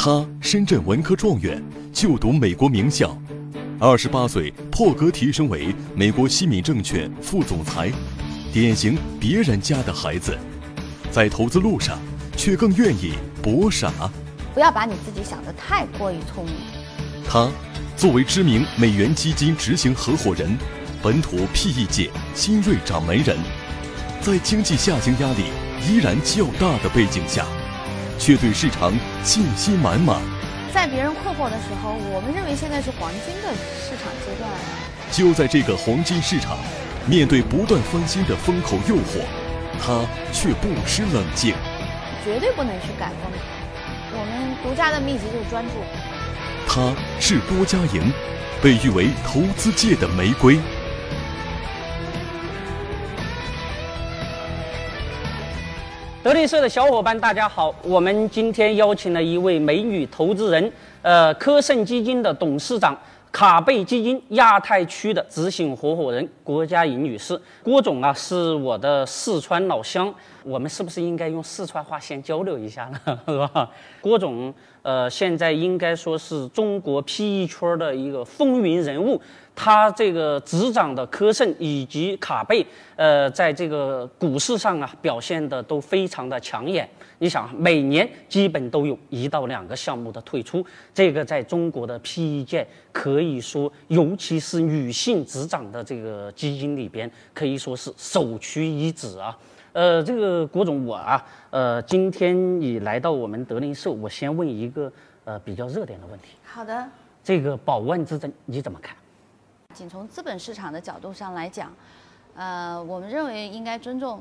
他深圳文科状元，就读美国名校，二十八岁破格提升为美国西敏证券副总裁，典型别人家的孩子，在投资路上却更愿意博傻。不要把你自己想得太过于聪明。他作为知名美元基金执行合伙人，本土 PE 界新锐掌门人，在经济下行压力依然较大的背景下。却对市场信心满满。在别人困惑的时候，我们认为现在是黄金的市场阶段。就在这个黄金市场，面对不断翻新的风口诱惑，他却不失冷静。绝对不能去赶风。我们独家的秘籍就是专注。他是多家营，被誉为投资界的玫瑰。德林社的小伙伴，大家好！我们今天邀请了一位美女投资人，呃，科盛基金的董事长，卡贝基金亚太区的执行合伙人郭佳莹女士。郭总啊，是我的四川老乡，我们是不是应该用四川话先交流一下呢？是吧？郭总，呃，现在应该说是中国 PE 圈的一个风云人物。他这个执掌的科盛以及卡贝，呃，在这个股市上啊，表现的都非常的抢眼。你想，每年基本都有一到两个项目的退出，这个在中国的 PE 界可以说，尤其是女性执掌的这个基金里边，可以说是首屈一指啊。呃，这个郭总，我啊，呃，今天你来到我们德林社，我先问一个呃比较热点的问题。好的。这个宝万之争你怎么看？仅从资本市场的角度上来讲，呃，我们认为应该尊重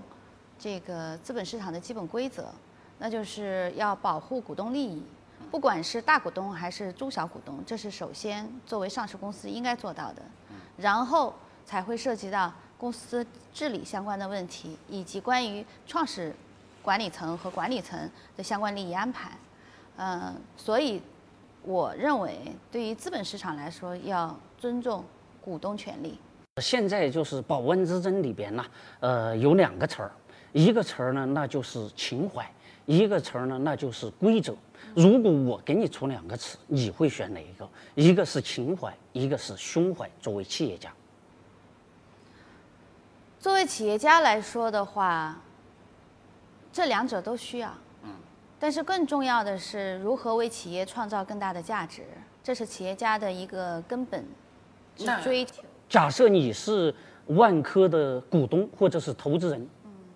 这个资本市场的基本规则，那就是要保护股东利益，不管是大股东还是中小股东，这是首先作为上市公司应该做到的，然后才会涉及到公司治理相关的问题，以及关于创始管理层和管理层的相关利益安排。嗯，所以我认为对于资本市场来说，要尊重。股东权利，现在就是保温之争里边呢，呃，有两个词儿，一个词儿呢，那就是情怀；一个词儿呢，那就是规则。如果我给你出两个词，你会选哪一个？一个是情怀，一个是胸怀。作为企业家，作为企业家来说的话，这两者都需要。嗯，但是更重要的是如何为企业创造更大的价值，这是企业家的一个根本。追求。假设你是万科的股东或者是投资人，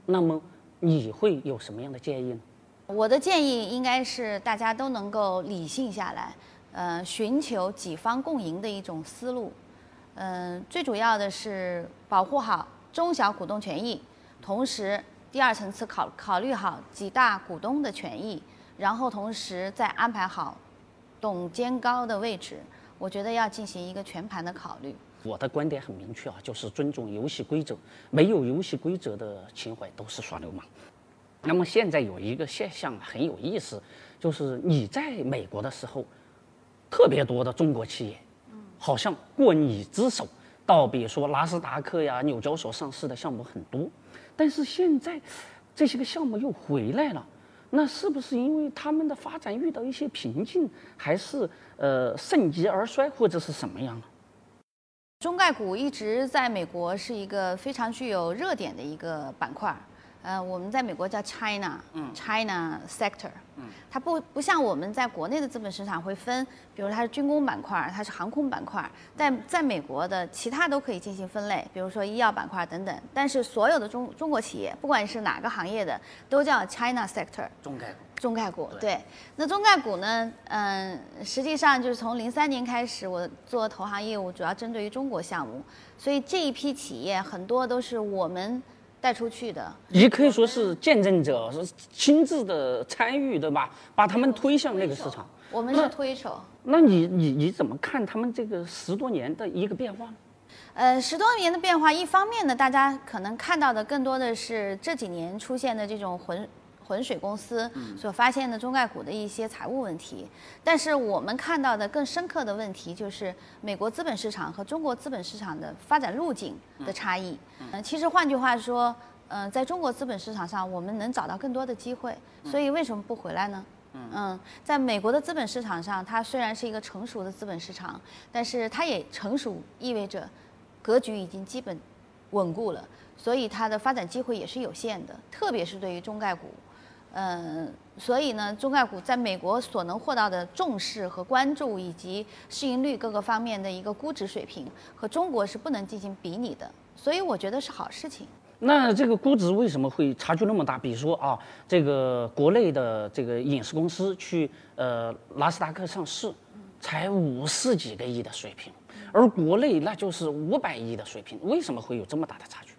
那么你会有什么样的建议呢？我的建议应该是大家都能够理性下来，呃，寻求几方共赢的一种思路。嗯，最主要的是保护好中小股东权益，同时第二层次考考虑好几大股东的权益，然后同时再安排好董监高的位置。我觉得要进行一个全盘的考虑。我的观点很明确啊，就是尊重游戏规则，没有游戏规则的情怀都是耍流氓。那么现在有一个现象很有意思，就是你在美国的时候，特别多的中国企业，好像过你之手，倒比如说纳斯达克呀、纽交所上市的项目很多，但是现在这些个项目又回来了。那是不是因为他们的发展遇到一些瓶颈，还是呃盛极而衰，或者是什么样呢？中概股一直在美国是一个非常具有热点的一个板块。呃，我们在美国叫 China，China sector，它不不像我们在国内的资本市场会分，比如它是军工板块，它是航空板块，但在美国的其他都可以进行分类，比如说医药板块等等。但是所有的中中国企业，不管是哪个行业的，都叫 China sector，中概股。中概股，对。那中概股呢？嗯，实际上就是从零三年开始，我做投行业务主要针对于中国项目，所以这一批企业很多都是我们。带出去的，也可以说是见证者，是亲自的参与，对吧？把他们推向那个市场。我们是推手。那你你你怎么看他们这个十多年的一个变化呢？呃，十多年的变化，一方面呢，大家可能看到的更多的是这几年出现的这种混。浑水公司所发现的中概股的一些财务问题，但是我们看到的更深刻的问题就是美国资本市场和中国资本市场的发展路径的差异。嗯，其实换句话说，嗯，在中国资本市场上，我们能找到更多的机会，所以为什么不回来呢？嗯，在美国的资本市场上，它虽然是一个成熟的资本市场，但是它也成熟意味着格局已经基本稳固了，所以它的发展机会也是有限的，特别是对于中概股。嗯，所以呢，中概股在美国所能获到的重视和关注，以及市盈率各个方面的一个估值水平，和中国是不能进行比拟的，所以我觉得是好事情。那这个估值为什么会差距那么大？比如说啊，这个国内的这个影视公司去呃纳斯达克上市，才五十几个亿的水平，而国内那就是五百亿的水平，为什么会有这么大的差距？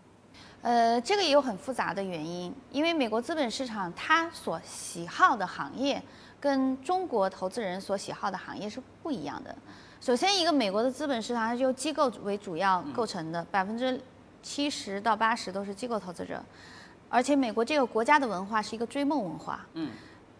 呃，这个也有很复杂的原因，因为美国资本市场它所喜好的行业跟中国投资人所喜好的行业是不一样的。首先，一个美国的资本市场它是由机构为主要构成的，百分之七十到八十都是机构投资者，而且美国这个国家的文化是一个追梦文化。嗯，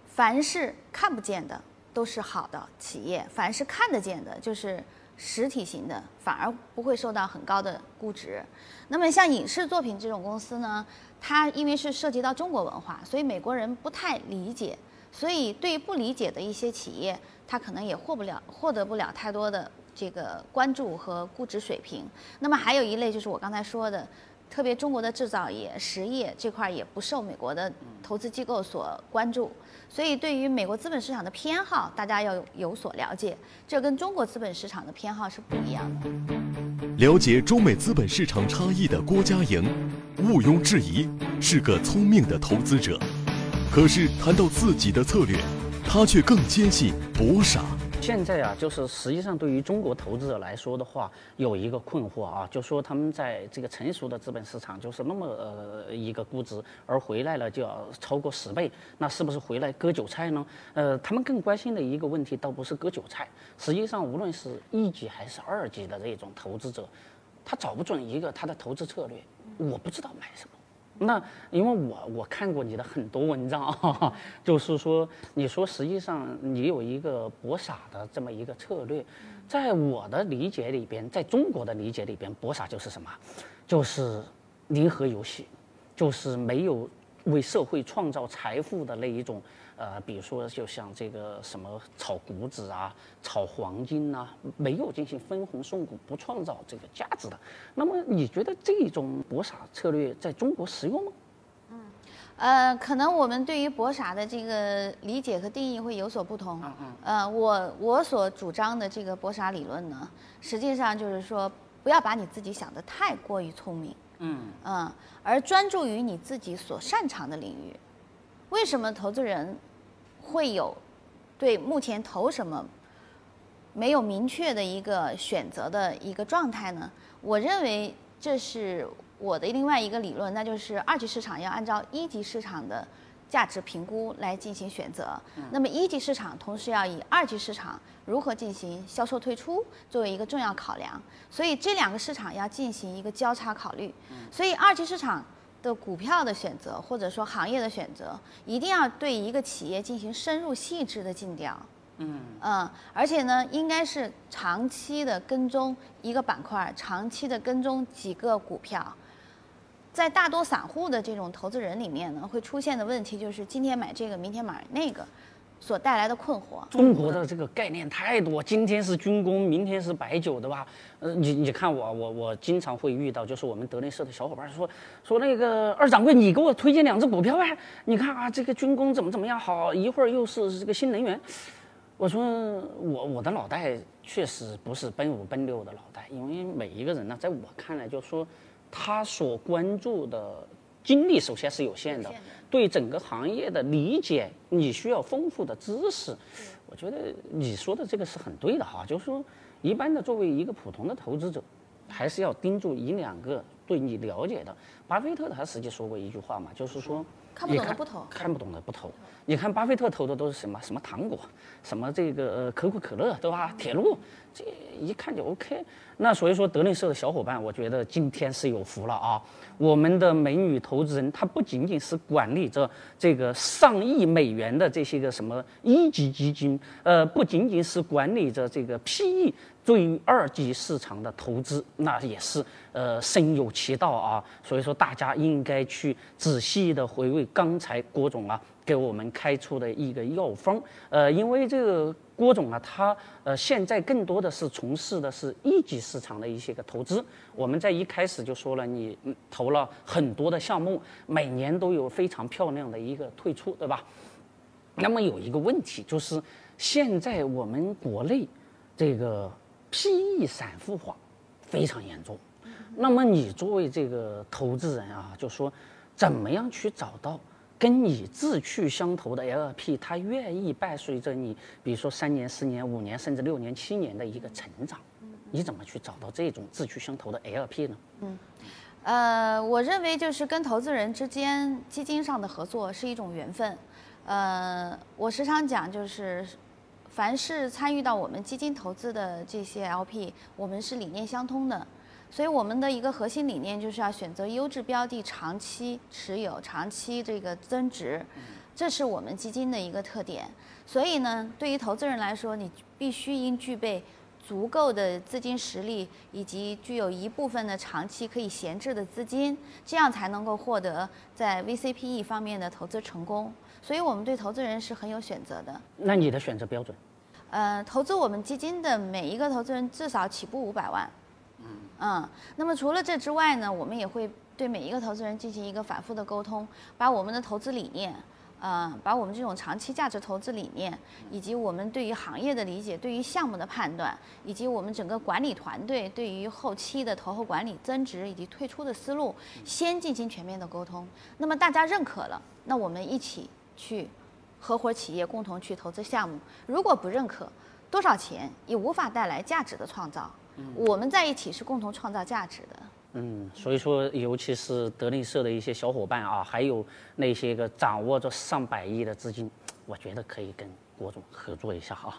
凡是看不见的都是好的企业，凡是看得见的，就是实体型的，反而不会受到很高的估值。那么像影视作品这种公司呢，它因为是涉及到中国文化，所以美国人不太理解，所以对于不理解的一些企业，它可能也获不了、获得不了太多的这个关注和估值水平。那么还有一类就是我刚才说的，特别中国的制造业、实业这块也不受美国的投资机构所关注，所以对于美国资本市场的偏好，大家要有所了解，这跟中国资本市场的偏好是不一样的。了解中美资本市场差异的郭家莹，毋庸置疑是个聪明的投资者。可是谈到自己的策略，他却更坚信博傻。现在啊，就是实际上对于中国投资者来说的话，有一个困惑啊，就说他们在这个成熟的资本市场就是那么呃一个估值，而回来了就要超过十倍，那是不是回来割韭菜呢？呃，他们更关心的一个问题倒不是割韭菜，实际上无论是一级还是二级的这种投资者，他找不准一个他的投资策略，我不知道买什么。那因为我我看过你的很多文章，就是说你说实际上你有一个博傻的这么一个策略，在我的理解里边，在中国的理解里边，博傻就是什么？就是零和游戏，就是没有为社会创造财富的那一种。呃，比如说，就像这个什么炒股指啊、炒黄金呐，没有进行分红送股，不创造这个价值的。那么，你觉得这种博傻策略在中国实用吗？嗯，呃，可能我们对于博傻的这个理解和定义会有所不同。嗯嗯。呃，我我所主张的这个博傻理论呢，实际上就是说，不要把你自己想得太过于聪明。嗯，而专注于你自己所擅长的领域。为什么投资人会有对目前投什么没有明确的一个选择的一个状态呢？我认为这是我的另外一个理论，那就是二级市场要按照一级市场的价值评估来进行选择。那么一级市场同时要以二级市场如何进行销售退出作为一个重要考量，所以这两个市场要进行一个交叉考虑。所以二级市场。的股票的选择，或者说行业的选择，一定要对一个企业进行深入细致的尽调。嗯嗯，而且呢，应该是长期的跟踪一个板块，长期的跟踪几个股票。在大多散户的这种投资人里面呢，会出现的问题就是今天买这个，明天买那个。所带来的困惑。中国的这个概念太多，今天是军工，明天是白酒，对吧？呃，你你看我，我我经常会遇到，就是我们德林社的小伙伴说说那个二掌柜，你给我推荐两只股票呗？你看啊，这个军工怎么怎么样好，一会儿又是这个新能源。我说我我的脑袋确实不是奔五奔六的脑袋，因为每一个人呢，在我看来，就说他所关注的精力首先是有限的。对整个行业的理解，你需要丰富的知识。我觉得你说的这个是很对的哈，就是说，一般的作为一个普通的投资者，还是要盯住一两个对你了解的。巴菲特他实际说过一句话嘛，就是说。看不懂的不投，看不懂的不投。你看巴菲特投的都是什么？什么糖果，什么这个可口可乐，对吧？铁路，这一看就 OK。那所以说德林社的小伙伴，我觉得今天是有福了啊！我们的美女投资人，她不仅仅是管理着这个上亿美元的这些个什么一级基金，呃，不仅仅是管理着这个 PE。对于二级市场的投资，那也是呃深有其道啊。所以说，大家应该去仔细的回味刚才郭总啊给我们开出的一个药方。呃，因为这个郭总啊，他呃现在更多的是从事的是一级市场的一些个投资。我们在一开始就说了，你投了很多的项目，每年都有非常漂亮的一个退出，对吧？那么有一个问题就是，现在我们国内这个 PE 散户化非常严重。那么你作为这个投资人啊，就说怎么样去找到跟你志趣相投的 LP，他愿意伴随着你，比如说三年、四年、五年，甚至六年、七年的一个成长，你怎么去找到这种志趣相投的 LP 呢？嗯，呃，我认为就是跟投资人之间基金上的合作是一种缘分。呃，我时常讲，就是凡是参与到我们基金投资的这些 LP，我们是理念相通的，所以我们的一个核心理念就是要选择优质标的，长期持有，长期这个增值，这是我们基金的一个特点。所以呢，对于投资人来说，你必须应具备足够的资金实力，以及具有一部分的长期可以闲置的资金，这样才能够获得在 VCPE 方面的投资成功。所以我们对投资人是很有选择的。那你的选择标准？呃，投资我们基金的每一个投资人至少起步五百万。嗯。那么除了这之外呢，我们也会对每一个投资人进行一个反复的沟通，把我们的投资理念，呃，把我们这种长期价值投资理念，以及我们对于行业的理解、对于项目的判断，以及我们整个管理团队对于后期的投后管理、增值以及退出的思路，先进行全面的沟通。那么大家认可了，那我们一起。去合伙企业共同去投资项目，如果不认可，多少钱也无法带来价值的创造。我们在一起是共同创造价值的。嗯，所以说，尤其是德力社的一些小伙伴啊，还有那些个掌握着上百亿的资金，我觉得可以跟郭总合作一下啊。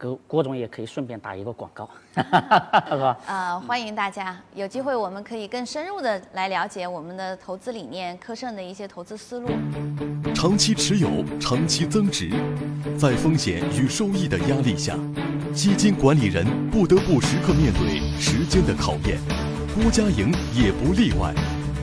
郭郭总也可以顺便打一个广告，是吧？呃，欢迎大家有机会，我们可以更深入的来了解我们的投资理念、科盛的一些投资思路。长期持有，长期增值，在风险与收益的压力下，基金管理人不得不时刻面对时间的考验。郭家莹也不例外。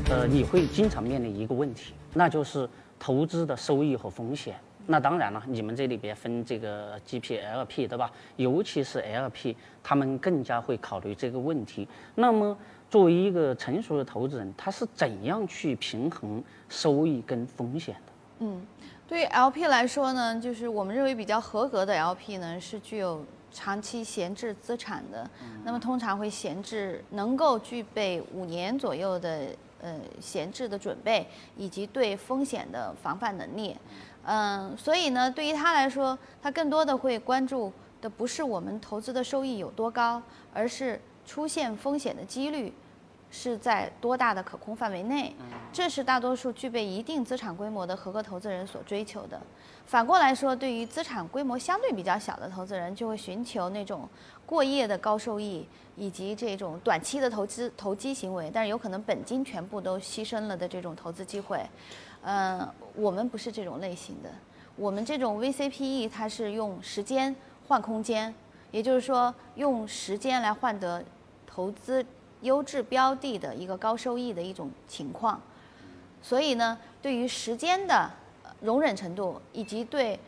呃，你会经常面临一个问题，那就是投资的收益和风险。那当然了，你们这里边分这个 GP、LP，对吧？尤其是 LP，他们更加会考虑这个问题。那么，作为一个成熟的投资人，他是怎样去平衡收益跟风险的？嗯，对于 LP 来说呢，就是我们认为比较合格的 LP 呢，是具有长期闲置资产的。那么，通常会闲置，能够具备五年左右的呃闲置的准备，以及对风险的防范能力。嗯，所以呢，对于他来说，他更多的会关注的不是我们投资的收益有多高，而是出现风险的几率是在多大的可控范围内。这是大多数具备一定资产规模的合格投资人所追求的。反过来说，对于资产规模相对比较小的投资人，就会寻求那种过夜的高收益，以及这种短期的投资投机行为，但是有可能本金全部都牺牲了的这种投资机会。嗯，我们不是这种类型的。我们这种 VCPE 它是用时间换空间，也就是说用时间来换得投资优质标的的一个高收益的一种情况。所以呢，对于时间的容忍程度以及对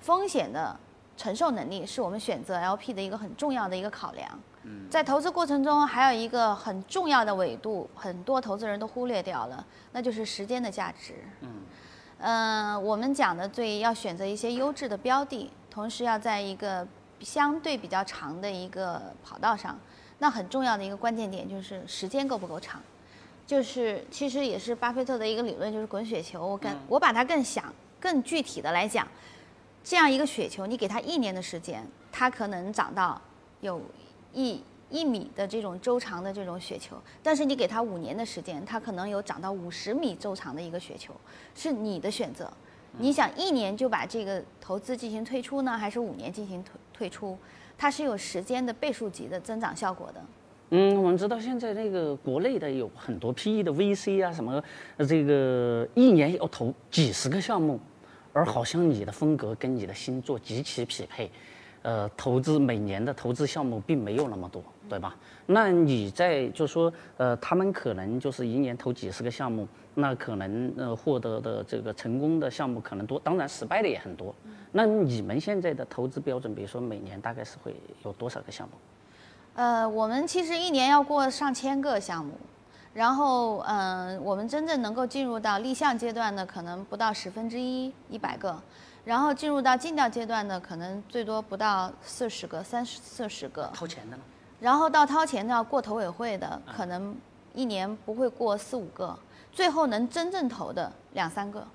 风险的承受能力，是我们选择 LP 的一个很重要的一个考量。在投资过程中，还有一个很重要的维度，很多投资人都忽略掉了，那就是时间的价值。嗯，嗯，我们讲的最要选择一些优质的标的，同时要在一个相对比较长的一个跑道上。那很重要的一个关键点就是时间够不够长，就是其实也是巴菲特的一个理论，就是滚雪球。我更我把它更想更具体的来讲，这样一个雪球，你给它一年的时间，它可能长到有。一一米的这种周长的这种雪球，但是你给它五年的时间，它可能有长到五十米周长的一个雪球，是你的选择。你想一年就把这个投资进行退出呢，还是五年进行退退出？它是有时间的倍数级的增长效果的。嗯，我们知道现在那个国内的有很多 PE 的 VC 啊，什么这个一年要投几十个项目，而好像你的风格跟你的星座极其匹配。呃，投资每年的投资项目并没有那么多，对吧？那你在就说呃，他们可能就是一年投几十个项目，那可能呃获得的这个成功的项目可能多，当然失败的也很多。那你们现在的投资标准，比如说每年大概是会有多少个项目？呃，我们其实一年要过上千个项目，然后嗯、我们真正能够进入到立项阶段的可能不到十分之一，一百个，然后进入到尽调阶段的可能最多不到四十个、三十四十个，投钱的呢？然后到掏钱的要过投委会的，可能一年不会过四五个，最后能真正投的两三个，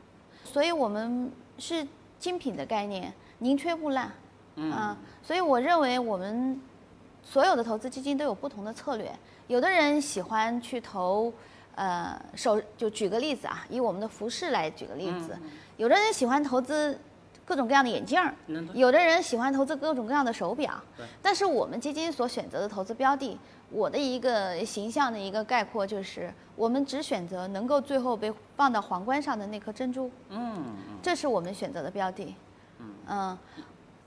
所以我们是精品的概念，宁缺毋滥，嗯、所以我认为我们所有的投资基金都有不同的策略，有的人喜欢去投，呃，首就举个例子啊，以我们的服饰来举个例子，有的人喜欢投资各种各样的眼镜儿，有的人喜欢投资各种各样的手表，但是我们基金所选择的投资标的，我的一个形象的一个概括就是，我们只选择能够最后被放到皇冠上的那颗珍珠，嗯，这是我们选择的标的，嗯。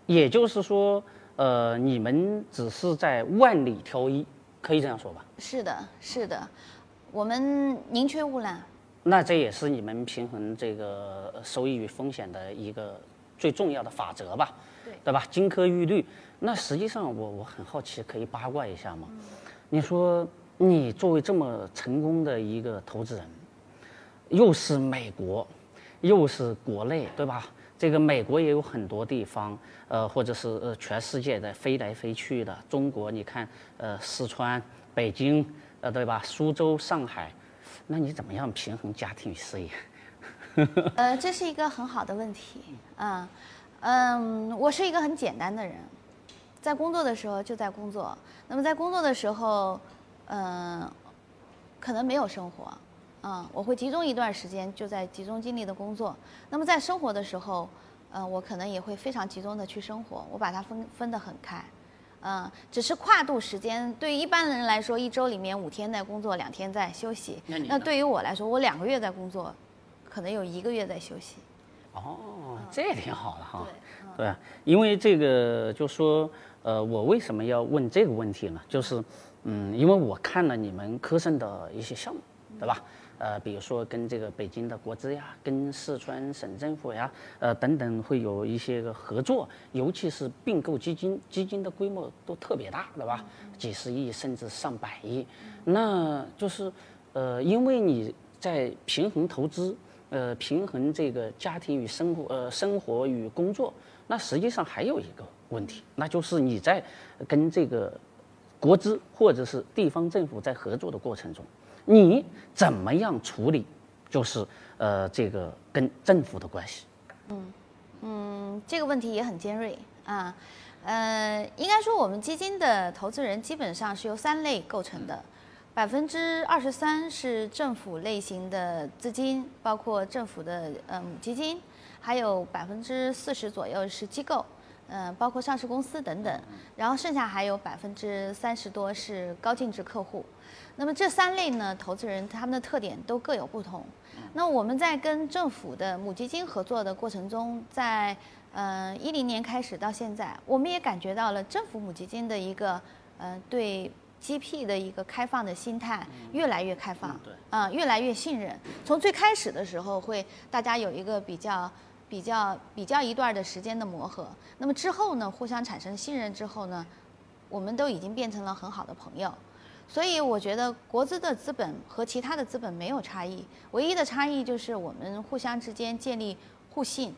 也就是说，呃，你们只是在万里挑一，可以这样说吧？是的，是的，我们宁缺毋滥。那这也是你们平衡这个呃收益与风险的一个最重要的法则吧？对对吧？金科玉律。那实际上我我很好奇，可以八卦一下吗？你说你作为这么成功的一个投资人，又是美国，又是国内，对吧？这个美国也有很多地方，呃，或者是呃全世界在飞来飞去的。中国你看，呃，四川、北京，呃，对吧？苏州、上海，那你怎么样平衡家庭与事业？呃，这是一个很好的问题啊，嗯，我是一个很简单的人，在工作的时候就在工作，那么在工作的时候，嗯、可能没有生活，啊、我会集中一段时间就在集中精力的工作，那么在生活的时候，呃，我可能也会非常集中的去生活，我把它分分得很开。嗯，只是跨度时间，对于一般人来说，一周里面五天在工作，两天在休息。那那对于我来说，我两个月在工作，可能有一个月在休息。哦，这也挺好的哈。对因为这个就说，呃，我为什么要问这个问题呢？就是，嗯，因为我看了你们科盛的一些项目，对吧？呃，比如说跟这个北京的国资呀，跟四川省政府呀，呃等等，会有一些个合作，尤其是并购基金，基金的规模都特别大，对吧？几十亿甚至上百亿，那就是，呃，因为你在平衡投资。呃，平衡这个家庭与生活，呃，生活与工作，那实际上还有一个问题，那就是你在跟这个国资或者是地方政府在合作的过程中，你怎么样处理，就是呃这个跟政府的关系？嗯嗯，这个问题也很尖锐啊。呃，应该说我们基金的投资人基本上是由三类构成的，百分之二十三是政府类型的资金，包括政府的呃母基金，还有百分之四十左右是机构，嗯、包括上市公司等等，然后剩下还有百分之三十多是高净值客户。那么这三类呢，投资人他们的特点都各有不同。那我们在跟政府的母基金合作的过程中，在呃一零年开始到现在，我们也感觉到了政府母基金的一个呃对 GP 的一个开放的心态越来越开放，嗯对啊、越来越信任。从最开始的时候会大家有一个比较。比较比较一段的时间的磨合，那么之后呢，互相产生信任之后呢，我们都已经变成了很好的朋友。所以我觉得国资的资本和其他的资本没有差异，唯一的差异就是我们互相之间建立互信、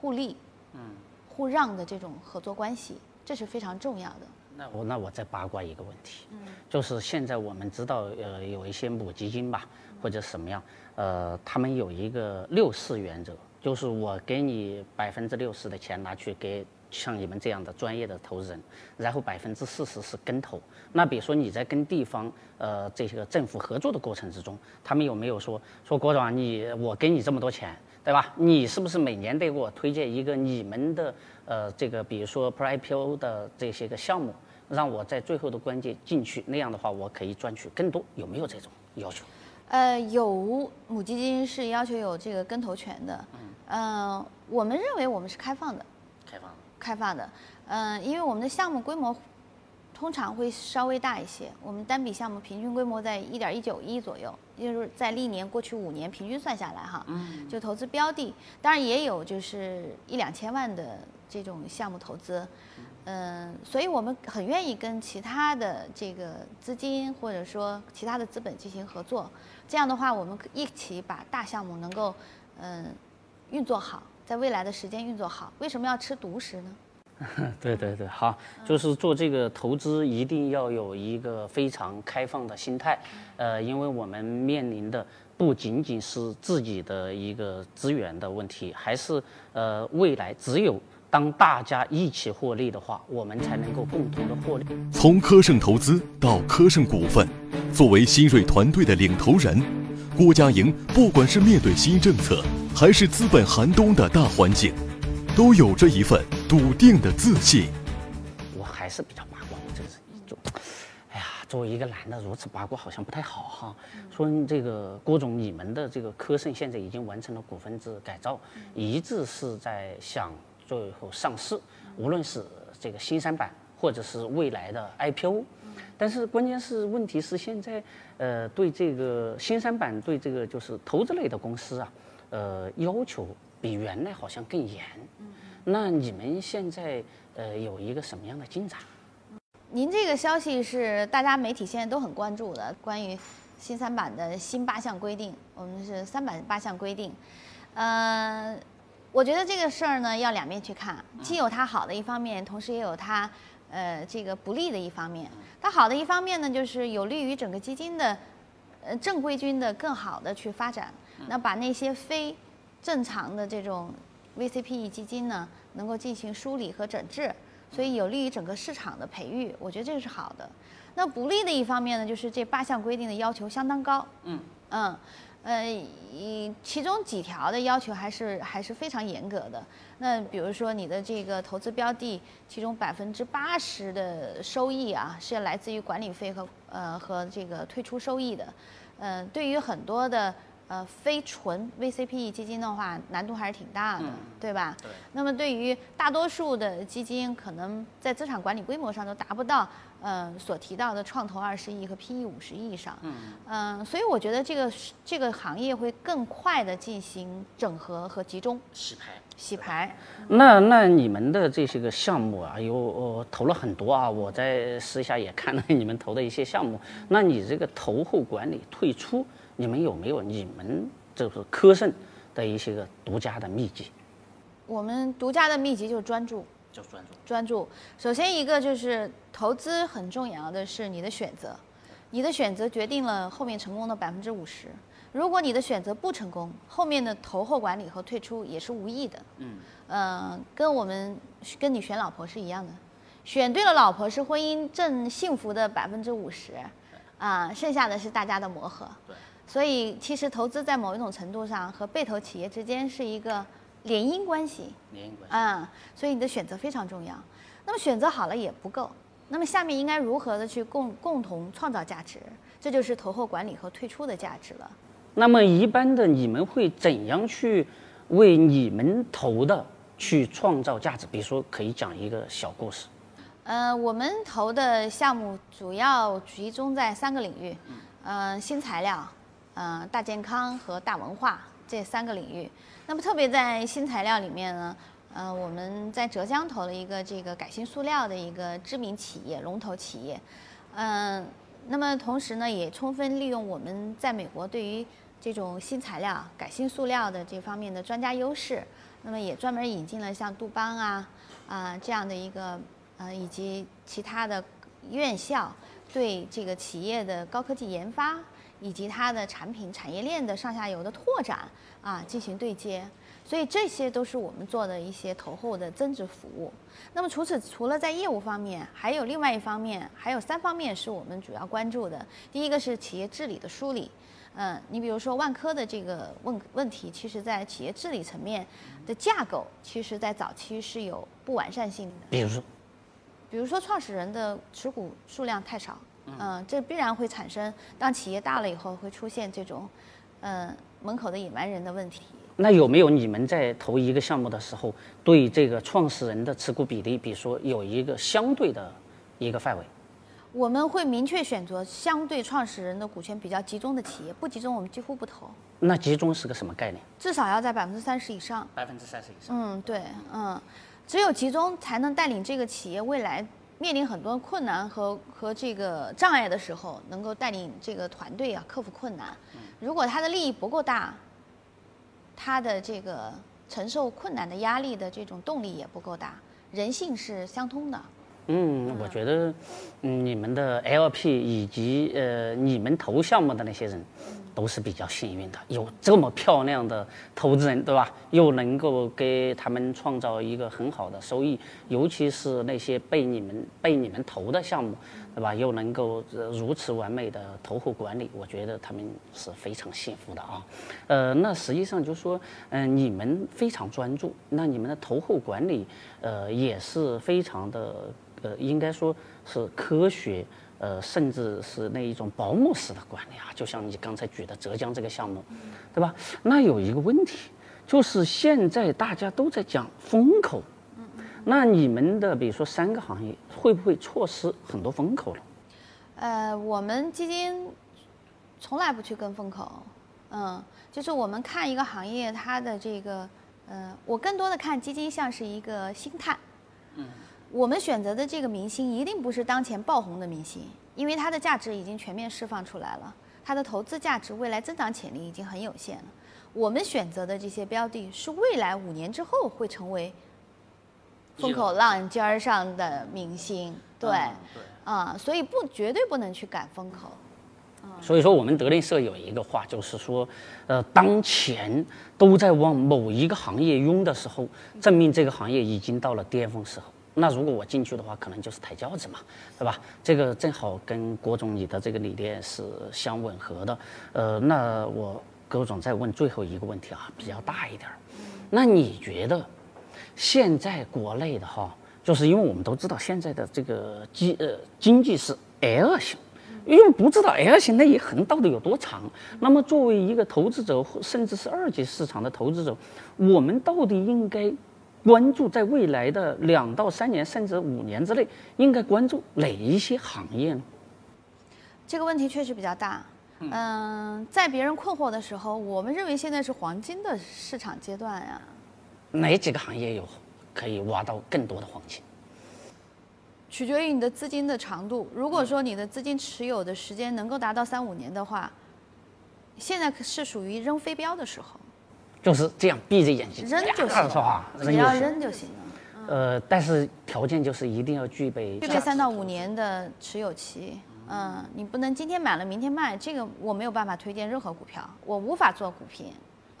互利、嗯、互让的这种合作关系，这是非常重要的。那我那我再八卦一个问题，就是现在我们知道呃有一些母基金吧，或者什么样，呃，他们有一个六四原则，就是我给你百分之六十的钱拿去给像你们这样的专业的投资人，然后百分之四十是跟投。那比如说你在跟地方呃这些个政府合作的过程之中，他们有没有说说郭总你我给你这么多钱，对吧？你是不是每年得给我推荐一个你们的呃这个比如说 Pre IPO 的这些个项目？让我在最后的关键进去，那样的话我可以赚取更多，有没有这种要求？呃，有母基金是要求有这个跟投权的，嗯、我们认为我们是开放的，开放的，开放的，嗯、因为我们的项目规模通常会稍微大一些。我们单笔项目平均规模在一点一九亿左右，就是在历年过去五年平均算下来哈，嗯，就投资标的，当然也有就是一两千万的这种项目投资，嗯，所以我们很愿意跟其他的这个资金或者说其他的资本进行合作，这样的话我们一起把大项目能够嗯运作好，在未来的时间运作好。为什么要吃独食呢？对对对，好，就是做这个投资一定要有一个非常开放的心态，呃，因为我们面临的不仅仅是自己的一个资源的问题，还是呃未来只有当大家一起获利的话，我们才能够共同的获利。从科盛投资到科盛股份，作为新锐团队的领头人，郭家营不管是面对新政策，还是资本寒冬的大环境。都有着一份笃定的自信。我还是比较八卦，我这个人就，哎呀，作为一个男的如此八卦好像不太好哈。说这个郭总，你们的这个科盛现在已经完成了股份制改造，一直是在想最后上市，无论是这个新三板或者是未来的 IPO。但是关键是问题是现在，呃，对这个新三板对这个就是投资类的公司啊，呃，要求。比原来好像更严，那你们现在呃有一个什么样的进展？您这个消息是大家媒体现在都很关注的，关于新三板的新八项规定，我们是三板八项规定。呃，我觉得这个事儿呢要两面去看，既有它好的一方面，同时也有它呃这个不利的一方面。它好的一方面呢，就是有利于整个基金的呃正规军的更好的去发展，那把那些非正常的这种 VCPE 基金呢，能够进行梳理和整治，所以有利于整个市场的培育，我觉得这个是好的。那不利的一方面呢，就是这八项规定的要求相当高。嗯嗯呃，以其中几条的要求还是还是非常严格的。那比如说你的这个投资标的，其中百分之八十的收益啊，是来自于管理费和呃和这个退出收益的。嗯，对于很多的。呃，非纯 VCPE 基金的话，难度还是挺大的，对吧？对。那么对于大多数的基金，可能在资产管理规模上都达不到，呃，所提到的创投二十亿和 PE 五十亿以上。嗯。嗯，所以我觉得这个这个行业会更快的进行整合和集中洗牌。洗牌。那那你们的这些个项目啊，有投了很多啊，我在私下也看了你们投的一些项目。那你这个投后管理退出？你们有没有你们就是科盛的一些个独家的秘籍？我们独家的秘籍就是专注，就专注。专注。首先一个就是投资很重要的是你的选择，你的选择决定了后面成功的百分之五十。如果你的选择不成功，后面的投后管理和退出也是无益的。嗯。呃，跟我们跟你选老婆是一样的，选对了老婆是婚姻正幸福的百分之五十，啊，剩下的是大家的磨合。对。所以，其实投资在某一种程度上和被投企业之间是一个联姻关系。联姻关系。嗯，所以你的选择非常重要。那么选择好了也不够，那么下面应该如何的去共共同创造价值？这就是投后管理和退出的价值了。那么一般的你们会怎样去为你们投的去创造价值？比如说，可以讲一个小故事。呃，我们投的项目主要集中在三个领域，嗯，新材料。嗯，大健康和大文化这三个领域。那么特别在新材料里面呢，呃，我们在浙江投了一个这个改新塑料的一个知名企业龙头企业。嗯，那么同时呢，也充分利用我们在美国对于这种新材料改新塑料的这方面的专家优势。那么也专门引进了像杜邦啊啊这样的一个呃以及其他的院校对这个企业的高科技研发。以及它的产品产业链的上下游的拓展啊，进行对接，所以这些都是我们做的一些投后的增值服务。那么除此除了在业务方面，还有另外一方面，还有三方面是我们主要关注的。第一个是企业治理的梳理，嗯，你比如说万科的这个问问题，其实在企业治理层面的架构，其实在早期是有不完善性的。比如说，比如说创始人的持股数量太少。嗯，这必然会产生，当企业大了以后会出现这种，嗯，门口的野蛮人的问题。那有没有你们在投一个项目的时候，对这个创始人的持股比例，比如说有一个相对的一个范围？我们会明确选择相对创始人的股权比较集中的企业，不集中我们几乎不投，那集中是个什么概念？至少要在百分之三十以上。百分之三十以上。嗯，对，嗯，只有集中才能带领这个企业未来面临很多困难和和这个障碍的时候，能够带领这个团队啊克服困难。如果他的利益不够大，他的这个承受困难的压力的这种动力也不够大，人性是相通的。嗯，我觉得，嗯，你们的 LP 以及呃你们投项目的那些人，都是比较幸运的，有这么漂亮的投资人，对吧？又能够给他们创造一个很好的收益，尤其是那些被你们被你们投的项目，对吧？又能够如此完美的投后管理，我觉得他们是非常幸福的啊。呃，那实际上就说，嗯、你们非常专注，那你们的投后管理，呃，也是非常的。呃，应该说是科学，呃，甚至是那一种保姆式的管理啊，就像你刚才举的浙江这个项目，对吧？那有一个问题，就是现在大家都在讲风口，那你们的比如说三个行业会不会错失很多风口了？呃，我们基金从来不去跟风口，嗯，就是我们看一个行业它的这个，呃，我更多的看基金像是一个心态，嗯，我们选择的这个明星一定不是当前爆红的明星，因为它的价值已经全面释放出来了，它的投资价值、未来增长潜力已经很有限了。我们选择的这些标的是未来五年之后会成为风口浪尖儿上的明星，对，啊，所以不绝对不能去赶风口。所以说，我们德林社有一个话，就是说，呃，当前都在往某一个行业拥的时候，证明这个行业已经到了巅峰时候。那如果我进去的话，可能就是抬轿子嘛，对吧？这个正好跟郭总你的这个理念是相吻合的。呃，那我郭总再问最后一个问题啊，比较大一点儿。那你觉得现在国内的哈，就是因为我们都知道现在的这个经呃经济是 L 型。因为不知道 L 型那一横到底有多长。那么，作为一个投资者，甚至是二级市场的投资者，我们到底应该关注在未来的两到三年，甚至五年之内，应该关注哪一些行业呢？这个问题确实比较大。嗯、在别人困惑的时候，我们认为现在是黄金的市场阶段呀。哪几个行业有可以挖到更多的黄金？取决于你的资金的长度。如果说你的资金持有的时间能够达到三五年的话，现在是属于扔飞镖的时候，就是这样闭着眼睛扔就行啪是吧？只要扔就行。扔就行了。呃，但是条件就是一定要具备具备三到五年的持有期。嗯，你不能今天买了明天卖，这个我没有办法推荐任何股票，我无法做股评。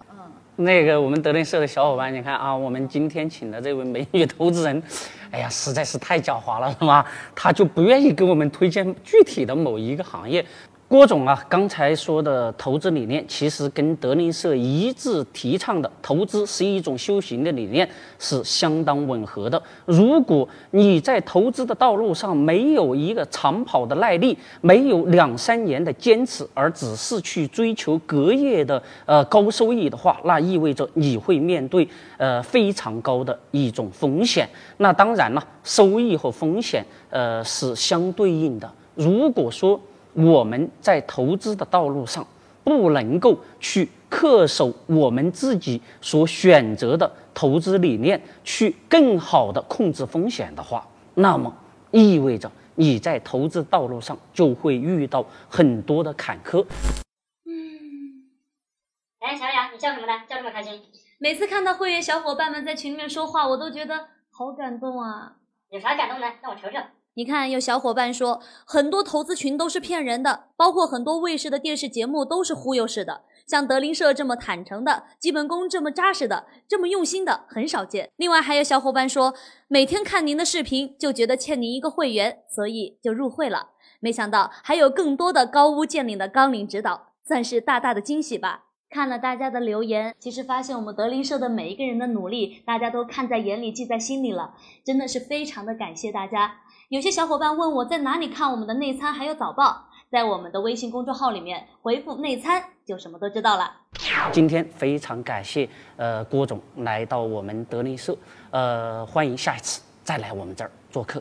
嗯那个我们德林社的小伙伴，你看啊，我们今天请的这位美女投资人，哎呀，实在是太狡猾了，是吗？他就不愿意给我们推荐具体的某一个行业。郭总啊，刚才说的投资理念，其实跟德林社一致提倡的投资是一种修行的理念是相当吻合的。如果你在投资的道路上没有一个长跑的耐力，没有两三年的坚持，而只是去追求隔夜的呃高收益的话，那意味着你会面对呃非常高的一种风险。那当然了，收益和风险呃是相对应的。如果说我们在投资的道路上不能够去恪守我们自己所选择的投资理念，去更好的控制风险的话，那么意味着你在投资道路上就会遇到很多的坎坷。嗯哎，小雅，你笑什么呢？笑这么开心？每次看到会员小伙伴们在群里面说话，我都觉得好感动啊！有啥感动呢？让我瞅瞅。你看，有小伙伴说，很多投资群都是骗人的，包括很多卫视的电视节目都是忽悠式的。像德林社这么坦诚的，基本功这么扎实的，这么用心的很少见。另外还有小伙伴说，每天看您的视频就觉得欠您一个会员，所以就入会了。没想到还有更多的高屋建瓴的纲领指导，算是大大的惊喜吧。看了大家的留言，其实发现我们德林社的每一个人的努力，大家都看在眼里，记在心里了，真的是非常的感谢大家。有些小伙伴问我在哪里看我们的内参还有早报，在我们的微信公众号里面回复“内参”就什么都知道了。今天非常感谢呃郭总来到我们德林社，呃欢迎下一次再来我们这儿做客。